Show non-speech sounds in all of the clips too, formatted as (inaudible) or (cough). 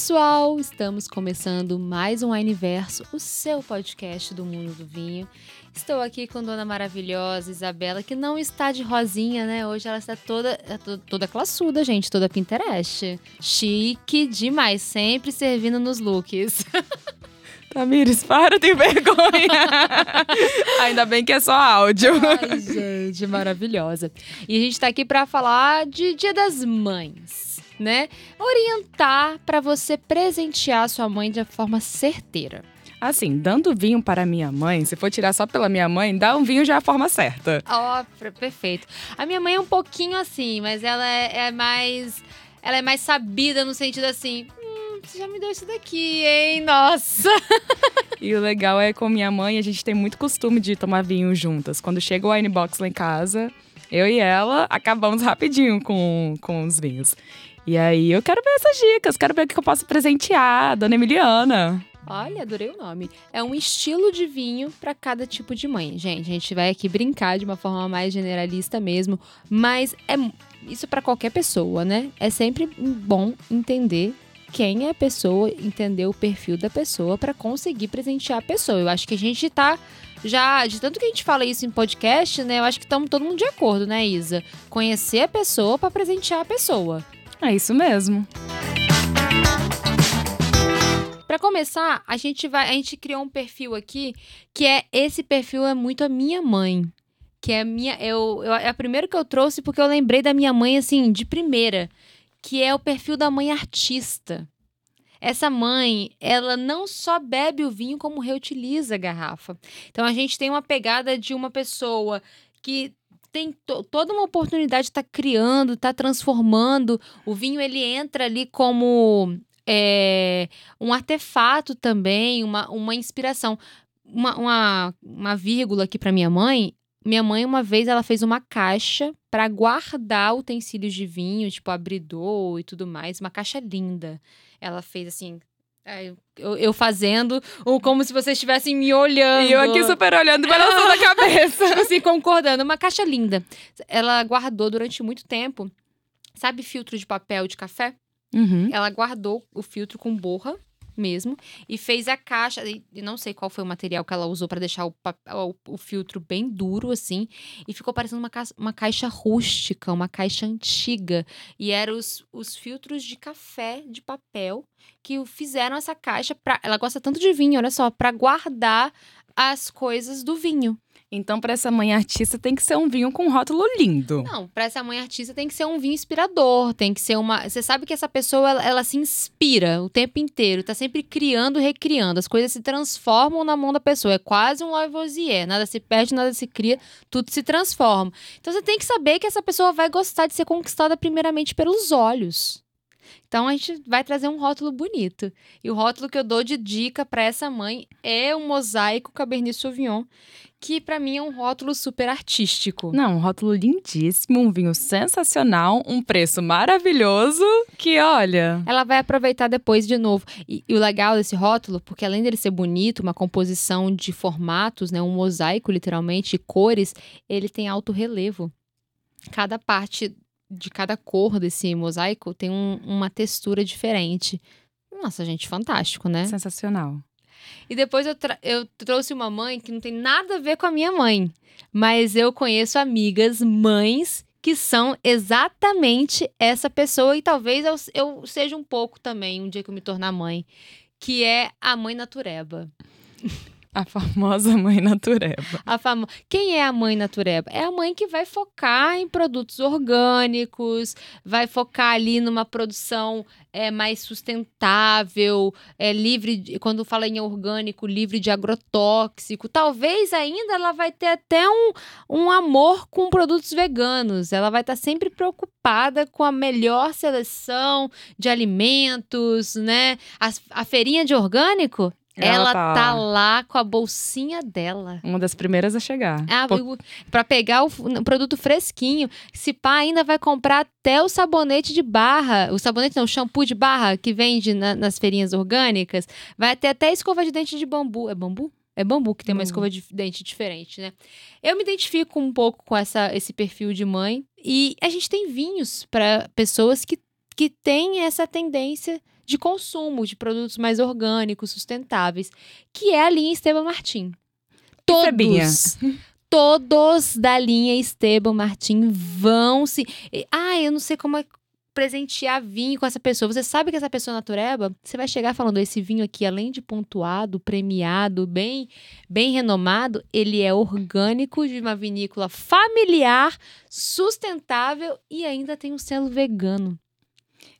pessoal! Estamos começando mais um Universo, o seu podcast do mundo do vinho. Estou aqui com Dona Maravilhosa Isabela, que não está de rosinha, né? Hoje ela está toda, é toda classuda, gente, toda Pinterest. Chique demais, sempre servindo nos looks. (laughs) Tamires, para, tem vergonha. (laughs) Ainda bem que é só áudio. Ai, gente, maravilhosa. E a gente está aqui para falar de Dia das Mães né? Orientar para você presentear sua mãe de forma certeira. Assim, dando vinho para minha mãe, se for tirar só pela minha mãe, dá um vinho já a forma certa. Ó, oh, perfeito. A minha mãe é um pouquinho assim, mas ela é, é mais. Ela é mais sabida no sentido assim. Hum, você já me deu isso daqui, hein? Nossa! (laughs) E o legal é com minha mãe, a gente tem muito costume de tomar vinho juntas. Quando chega o wine box lá em casa, eu e ela acabamos rapidinho com, com os vinhos. E aí eu quero ver essas dicas, quero ver o que eu posso presentear, dona Emiliana. Olha, adorei o nome. É um estilo de vinho para cada tipo de mãe. Gente, a gente vai aqui brincar de uma forma mais generalista mesmo, mas é isso para qualquer pessoa, né? É sempre bom entender quem é a pessoa, entender o perfil da pessoa para conseguir presentear a pessoa. Eu acho que a gente tá já, de tanto que a gente fala isso em podcast, né? Eu acho que estamos todo mundo de acordo, né, Isa? Conhecer a pessoa para presentear a pessoa. É isso mesmo. Para começar, a gente vai, a gente criou um perfil aqui que é esse perfil é muito a minha mãe, que é a minha, eu, eu é a primeira que eu trouxe porque eu lembrei da minha mãe assim de primeira, que é o perfil da mãe artista. Essa mãe, ela não só bebe o vinho, como reutiliza a garrafa. Então a gente tem uma pegada de uma pessoa que tem to toda uma oportunidade de estar tá criando, estar tá transformando. O vinho ele entra ali como é, um artefato também, uma, uma inspiração. Uma, uma, uma vírgula aqui para minha mãe. Minha mãe, uma vez, ela fez uma caixa para guardar utensílios de vinho, tipo abridor e tudo mais. Uma caixa linda. Ela fez assim, eu, eu, fazendo, ou como se vocês estivessem me olhando. E eu aqui super olhando, balançando a (laughs) cabeça. tipo assim, concordando. Uma caixa linda. Ela guardou durante muito tempo. Sabe filtro de papel de café? Uhum. Ela guardou o filtro com borra mesmo e fez a caixa. E não sei qual foi o material que ela usou para deixar o, o, o, filtro bem duro assim. E ficou parecendo uma, uma caixa rústica, uma caixa antiga. E eram os, os filtros de café de papel que fizeram essa caixa. Pra, ela gosta tanto de vinho, olha só, para guardar as coisas do vinho. Então, para essa mãe artista, tem que ser um vinho com rótulo lindo. Não, para essa mãe artista tem que ser um vinho inspirador, tem que ser uma. Você sabe que essa pessoa ela, ela, se inspira o tempo inteiro, tá sempre criando, recriando. As coisas se transformam na mão da pessoa. É quase um Lavoisier. Nada se perde, nada se cria, tudo se transforma. Então você tem que saber que essa pessoa vai gostar de ser conquistada primeiramente pelos olhos. Então a gente vai trazer um rótulo bonito. E o rótulo que eu dou de dica para essa mãe é o mosaico Cabernet Sauvignon, que para mim é um rótulo super artístico. Não, um rótulo lindíssimo, um vinho sensacional, um preço maravilhoso, que olha. Ela vai aproveitar depois de novo. E, e, o legal desse rótulo, porque além dele ser bonito, uma composição de formatos, né, um mosaico literalmente, cores, ele tem alto relevo. Cada parte de cada cor desse mosaico tem um, uma textura diferente. Nossa, gente, fantástico, né? Sensacional. E depois eu, eu trouxe uma mãe que não tem nada a ver com a minha mãe. Mas eu conheço amigas, mães, que são exatamente essa pessoa. E talvez eu, eu seja um pouco também, um dia que eu me tornar mãe. Que é a mãe natureba. A famosa mãe natureba. A famo... Quem é a mãe natureba? É a mãe que vai focar em produtos orgânicos, vai focar ali numa produção é, mais sustentável, é livre, de... quando fala em orgânico, livre de agrotóxico. Talvez ainda ela vai ter até um, um amor com produtos veganos. Ela vai estar sempre preocupada com a melhor seleção de alimentos, né? A, a feirinha de orgânico ela, ela tá... tá... lá com a bolsinha dela. Uma das primeiras a chegar. Ah. Pra pegar o, o, produto fresquinho. Se pá, ainda vai comprar até o sabonete de barra. O sabonete não, o shampoo de barra que vende na, nas feirinhas orgânicas. Vai ter até escova de dente de bambu. É bambu? É bambu que tem uma escova de dente diferente, né? Eu me identifico um pouco com essa, esse perfil de mãe. E a gente tem vinhos para pessoas que, que têm essa tendência de consumo de produtos mais orgânicos, sustentáveis, que é a linha Esteban Martin. Todos, todos da linha Esteban Martin vão se. Ah, eu não sei como é presentear vinho com essa pessoa. Você sabe que essa pessoa é natureba, você vai chegar falando esse vinho aqui, além de pontuado, premiado, bem, bem renomado, ele é orgânico de uma vinícola familiar, sustentável e ainda tem um selo vegano.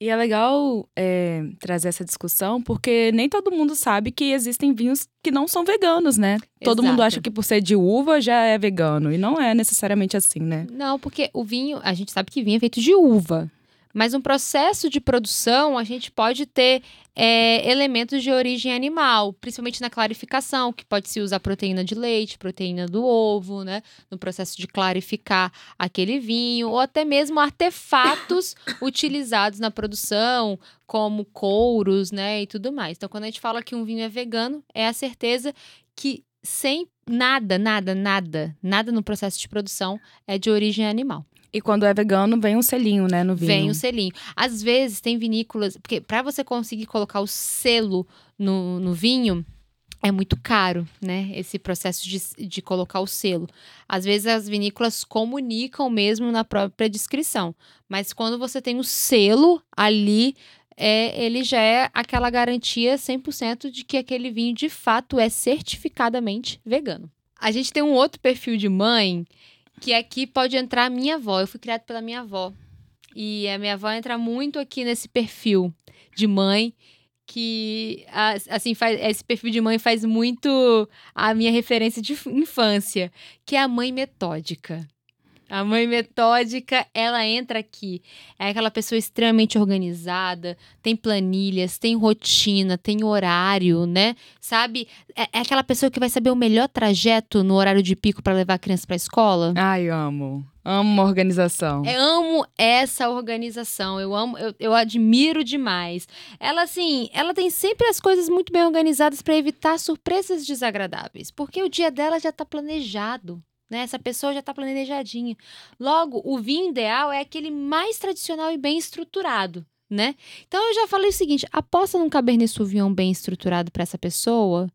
E é legal é, trazer essa discussão, porque nem todo mundo sabe que existem vinhos que não são veganos, né? Todo mundo acha que por ser de uva já é vegano. E não é necessariamente assim, né? Não, porque o vinho, a gente sabe que vinho é feito de uva. Mas no processo de produção, a gente pode ter é, elementos de origem animal, principalmente na clarificação, que pode se usar proteína de leite, proteína do ovo, né? No processo de clarificar aquele vinho, ou até mesmo artefatos (coughs) utilizados na produção, como couros, né? E tudo mais. Então, quando a gente fala que um vinho é vegano, é a certeza que sem nada, nada, nada, nada no processo de produção é de origem animal. E quando é vegano, vem um selinho, né, no vinho. Vem o selinho. Às vezes tem vinícolas, porque para você conseguir colocar o selo no, no vinho é muito caro, né? Esse processo de, de colocar o selo. Às vezes as vinícolas comunicam mesmo na própria descrição, mas quando você tem o selo ali, é, ele já é aquela garantia 100% de que aquele vinho de fato é certificadamente vegano. A gente tem um outro perfil de mãe que aqui pode entrar a minha avó. Eu fui criada pela minha avó. E a minha avó entra muito aqui nesse perfil de mãe que assim faz esse perfil de mãe faz muito a minha referência de infância, que é a mãe metódica. A mãe metódica, ela entra aqui. É aquela pessoa extremamente organizada, tem planilhas, tem rotina, tem horário, né? Sabe? É, é aquela pessoa que vai saber o melhor trajeto no horário de pico para levar a criança para escola. Ai, amo. Amo organização. Eu amo essa organização, eu amo, eu, eu admiro demais. Ela, assim, ela tem sempre as coisas muito bem organizadas para evitar surpresas desagradáveis, porque o dia dela já tá planejado. Né? Essa pessoa já tá planejadinha. Logo, o vinho ideal é aquele mais tradicional e bem estruturado, né? Então eu já falei o seguinte: aposta num Cabernet Sauvignon bem estruturado para essa pessoa,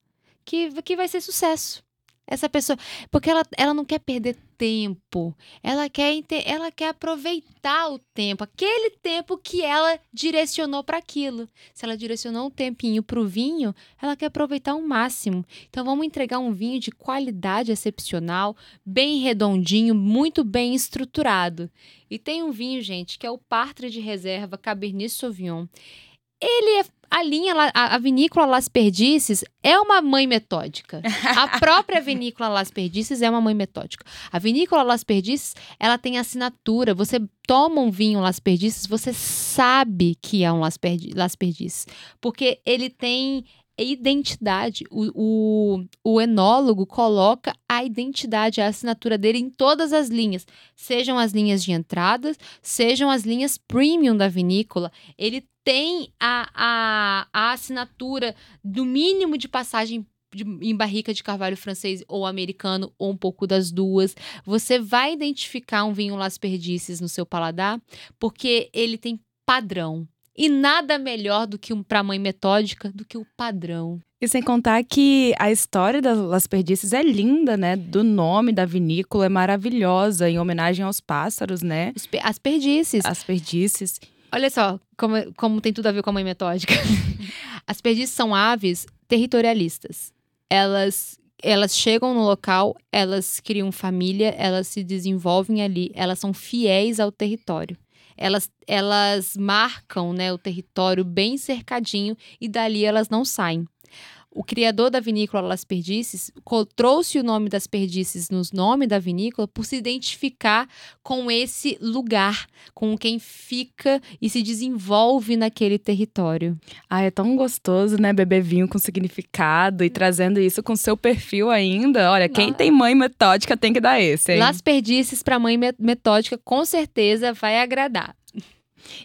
que, que vai ser sucesso. Essa pessoa, porque ela, ela não quer perder tempo. Ela quer, ela quer aproveitar o tempo, aquele tempo que ela direcionou para aquilo. Se ela direcionou um tempinho para o vinho, ela quer aproveitar o máximo. Então vamos entregar um vinho de qualidade excepcional, bem redondinho, muito bem estruturado. E tem um vinho, gente, que é o Partre de Reserva Cabernet Sauvignon. Ele é a linha, a, a vinícola Las Perdices é uma mãe metódica. A (laughs) própria vinícola Las Perdices é uma mãe metódica. A vinícola Las Perdices, ela tem assinatura. Você toma um vinho Las Perdices, você sabe que é um Las, Perdi Las Perdices. Porque ele tem identidade. O, o, o enólogo coloca a identidade, a assinatura dele em todas as linhas. Sejam as linhas de entradas, sejam as linhas premium da vinícola. Ele tem a, a, a assinatura do mínimo de passagem de- em barrica de carvalho francês ou americano, ou um pouco das duas. Você vai identificar um vinho Las Perdices no seu paladar, porque ele tem padrão. E nada melhor do que um para mãe metódica do que o padrão. E sem contar que a história das Las Perdices é linda, né? Do nome da vinícola é maravilhosa, em homenagem aos pássaros, né? As perdices. As perdices. Olha só como, como tem tudo a ver com a mãe metódica. (laughs) As perdices são aves territorialistas. Elas, elas chegam no local, elas criam família, elas se desenvolvem ali, elas são fiéis ao território. Elas, elas marcam né, o território bem cercadinho e dali elas não saem. O criador da vinícola Las Perdices trouxe o nome das perdices nos nome da vinícola por se identificar com esse lugar, com quem fica e se desenvolve naquele território. Ah, é tão gostoso, né? Beber vinho com significado e trazendo isso com seu perfil ainda. Olha, quem Nossa. tem mãe metódica tem que dar esse, hein? Las Perdices para mãe me- metódica com certeza vai agradar.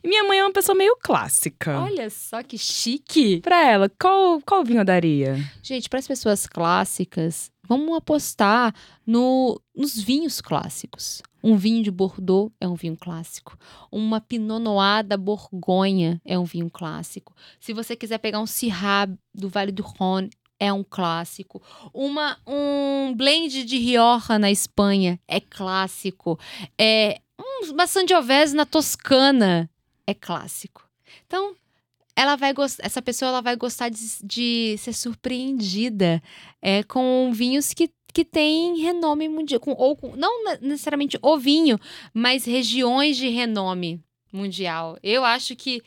E minha mãe é uma pessoa meio clássica. Olha só que chique. Pra ela, qual, qual vinho eu daria? Gente, para as pessoas clássicas, vamos apostar no, nos vinhos clássicos. Um vinho de Bordeaux é um vinho clássico. Uma Pinot Noir da Borgonha é um vinho clássico. Se você quiser pegar um Syrah do Vale do Rhône, é um clássico. Uma, um blend de Rioja na Espanha é clássico. É, uma Sangiovese na Toscana é clássico. Então, ela vai essa pessoa ela vai gostar de, de ser surpreendida é, com vinhos que que tem renome mundial, com, ou com, não necessariamente o vinho, mas regiões de renome mundial. Eu acho que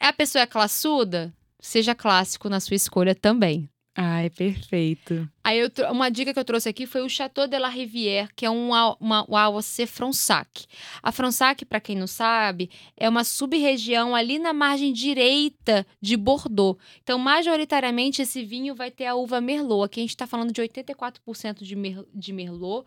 a pessoa é classuda, seja clássico na sua escolha também. Ai, perfeito. Aí eu, uma dica que eu trouxe aqui foi o Chateau de la Rivière, que é um, uma, AOC Fronsac. A Fronsac, para quem não sabe, é uma sub-região ali na margem direita de Bordeaux. Então, majoritariamente, esse vinho vai ter a uva Merlot. Aqui a gente está falando de 84% de, mer, de Merlot,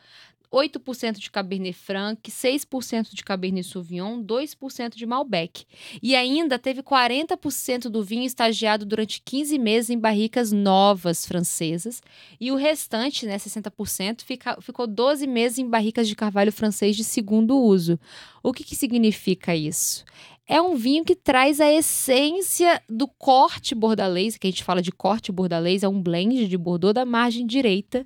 8% de Cabernet Franc, 6% de Cabernet Sauvignon, 2% de Malbec. E ainda teve 40% do vinho estagiado durante 15 meses em barricas novas francesas, e o restante, né, 60%, fica, ficou 12 meses em barricas de carvalho francês de segundo uso. O que, que significa isso? É um vinho que traz a essência do corte bordalês, que a gente fala de corte bordalês, é um blend de Bordeaux da margem direita,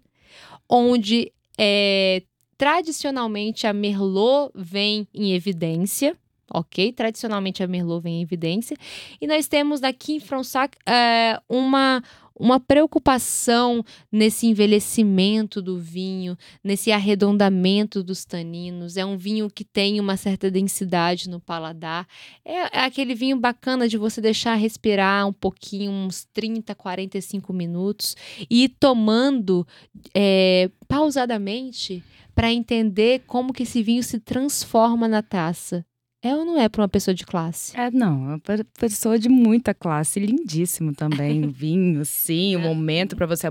onde é, Tradicionalmente, a Merlot vem em evidência, ok? Tradicionalmente, a Merlot vem em evidência. E nós temos aqui em Fronsac é, uma, uma preocupação nesse envelhecimento do vinho, nesse arredondamento dos taninos. É um vinho que tem uma certa densidade no paladar. É, é, aquele vinho bacana de você deixar respirar um pouquinho, uns 30, 45 minutos, e ir tomando é, pausadamente para entender como que esse vinho se transforma na taça. É ou não é para uma pessoa de classe? É, não, é uma pessoa de muita classe, lindíssimo também. (laughs) vinho, sim, o momento para você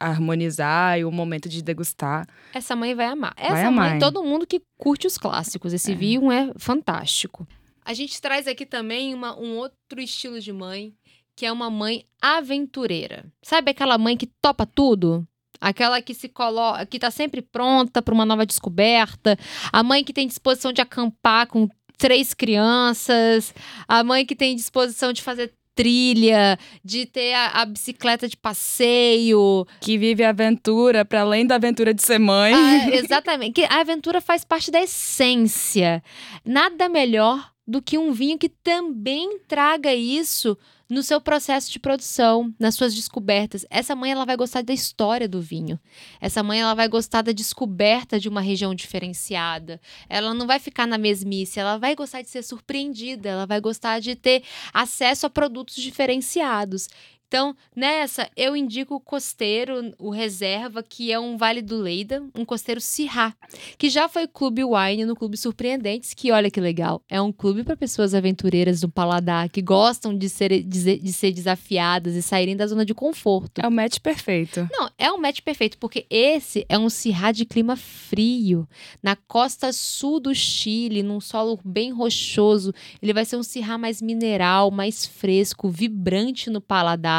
harmonizar e o momento de degustar. Essa mãe vai amar. Essa vai amar. mãe, todo mundo que curte os clássicos. Esse é. vinho é fantástico. A gente traz aqui também uma, um outro estilo de mãe, que é uma mãe aventureira. Sabe aquela mãe que topa tudo? Aquela que se coloca, que tá sempre pronta para uma nova descoberta, a mãe que tem disposição de acampar com três crianças, a mãe que tem disposição de fazer trilha, de ter a, a, bicicleta de passeio. Que vive a aventura, para além da aventura de ser mãe. Ah, (laughs) exatamente. Que a aventura faz parte da essência. Nada melhor do que um vinho que também traga isso no seu processo de produção, nas suas descobertas. Essa mãe ela vai gostar da história do vinho. Essa mãe ela vai gostar da descoberta de uma região diferenciada. Ela não vai ficar na mesmice, ela vai gostar de ser surpreendida, ela vai gostar de ter acesso a produtos diferenciados. Então, nessa, eu indico o costeiro, o reserva, que é um Vale do Leida, um costeiro Sirá, que já foi clube wine no Clube Surpreendentes, que olha que legal, é um clube para pessoas aventureiras do paladar, que gostam de ser, de, de, ser desafiadas e saírem da zona de conforto. É o match perfeito. Não, é um match perfeito, porque esse é um Sirá de clima frio, na costa sul do Chile, num solo bem rochoso. Ele vai ser um Sirá mais mineral, mais fresco, vibrante no paladar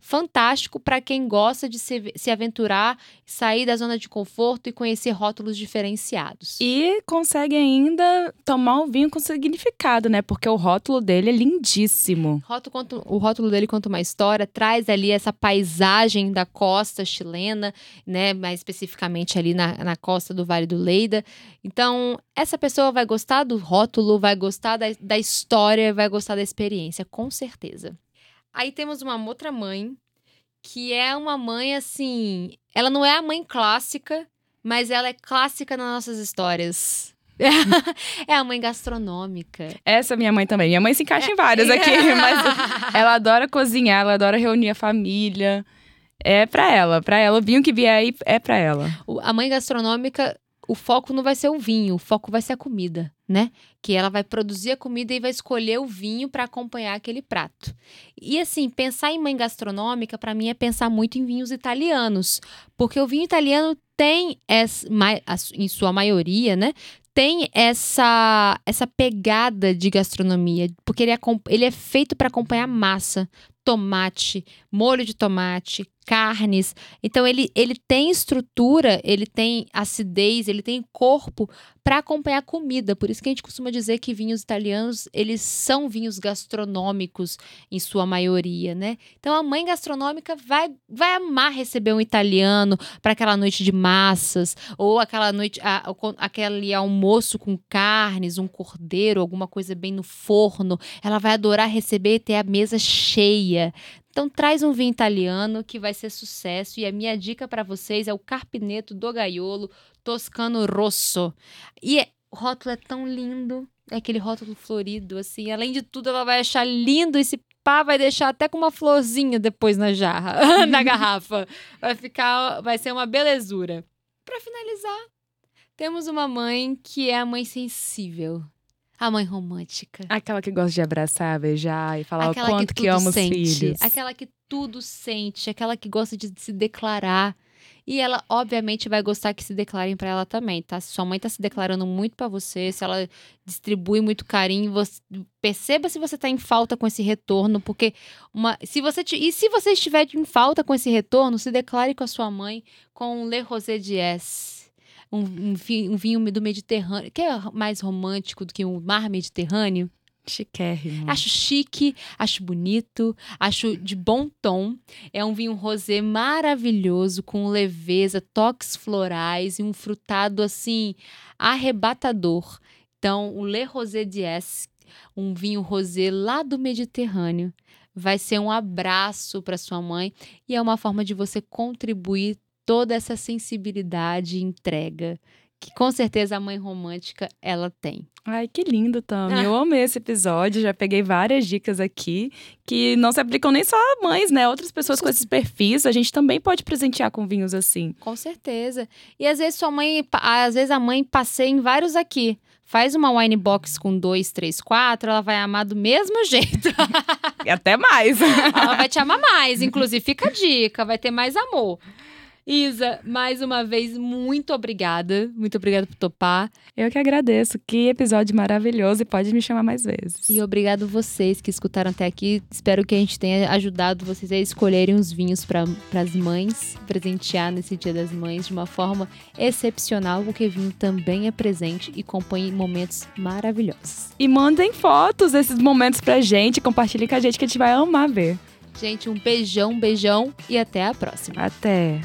fantástico para quem gosta de se, se aventurar, sair da zona de conforto e conhecer rótulos diferenciados. E consegue ainda tomar o vinho com significado, né? Porque o rótulo dele é lindíssimo. Rótulo, o rótulo dele conta uma história, traz ali essa paisagem da costa chilena, né? Mais especificamente ali na, na costa do Vale do Leida. Então, essa pessoa vai gostar do rótulo, vai gostar da, da história, vai gostar da experiência, com certeza. Aí temos uma outra mãe, que é uma mãe assim. Ela não é a mãe clássica, mas ela é clássica nas nossas histórias. (laughs) é a mãe gastronômica. Essa é minha mãe também. Minha mãe se encaixa é. em várias aqui, (laughs) mas ela adora cozinhar, ela adora reunir a família. É pra ela, pra ela. O vinho que vier aí é pra ela. A mãe gastronômica o foco não vai ser o vinho, o foco vai ser a comida, né? Que ela vai produzir a comida e vai escolher o vinho para acompanhar aquele prato. E assim, pensar em mãe gastronômica para mim é pensar muito em vinhos italianos, porque o vinho italiano tem essa, em sua maioria, né? Tem essa essa pegada de gastronomia, porque ele é, ele é feito para acompanhar massa tomate, molho de tomate, carnes. Então ele, ele tem estrutura, ele tem acidez, ele tem corpo para acompanhar comida. Por isso que a gente costuma dizer que vinhos italianos, eles são vinhos gastronômicos em sua maioria, né? Então a mãe gastronômica vai vai amar receber um italiano para aquela noite de massas ou aquela noite a, aquele almoço com carnes, um cordeiro, alguma coisa bem no forno. Ela vai adorar receber e ter a mesa cheia. Então traz um vinho italiano que vai ser sucesso e a minha dica para vocês é o Carpineto do Gaiolo Toscano Rosso. E é, o rótulo é tão lindo, é aquele rótulo florido assim. Além de tudo, ela vai achar lindo esse pá vai deixar até com uma florzinha depois na jarra, (laughs) na garrafa. Vai ficar, vai ser uma belezura. Para finalizar, temos uma mãe que é a mãe sensível. A mãe romântica. Aquela que gosta de abraçar, beijar e falar aquela o quanto que, que ama sente, os filhos. Aquela que tudo sente, aquela que gosta de se declarar. E ela, obviamente, vai gostar que se declarem para ela também, tá? Se sua mãe tá se declarando muito para você, se ela distribui muito carinho, você, perceba se você tá em falta com esse retorno, porque uma, se você e se você estiver em falta com esse retorno, se declare com a sua mãe com Le Rosé Diez um, um, vinho, um vinho do Mediterrâneo, que é mais romântico do que o mar Mediterrâneo. Chiquérrimo. Acho chique, acho bonito, acho de bom tom. É um vinho rosé maravilhoso, com leveza, toques florais e um frutado assim arrebatador. Então, o Le Rosé Diez, um vinho rosé lá do Mediterrâneo, vai ser um abraço para sua mãe e é uma forma de você contribuir toda essa sensibilidade e entrega que com certeza a mãe romântica ela tem. Ai, que lindo, Tami. Ah. Eu amei esse episódio, já peguei várias dicas aqui que não se aplicam nem só a mães, né? Outras pessoas com esses perfis, a gente também pode presentear com vinhos assim. Com certeza. E às vezes sua mãe, às vezes a mãe passeia em vários aqui. Faz uma wine box com dois, três, quatro, ela vai amar do mesmo jeito. (laughs) e até mais. ela vai te amar mais, inclusive fica a dica, vai ter mais amor. Isa, mais uma vez, muito obrigada. Muito obrigada por topar. Eu que agradeço. Que episódio maravilhoso e pode me chamar mais vezes. E obrigado vocês que escutaram até aqui. Espero que a gente tenha ajudado vocês a escolherem os vinhos para as mães, presentear nesse Dia das Mães de uma forma excepcional, porque vinho também é presente e compõe momentos maravilhosos. E mandem fotos desses momentos pra gente, compartilhem com a gente que a gente vai amar ver. Gente, um beijão, beijão e até a próxima. Até.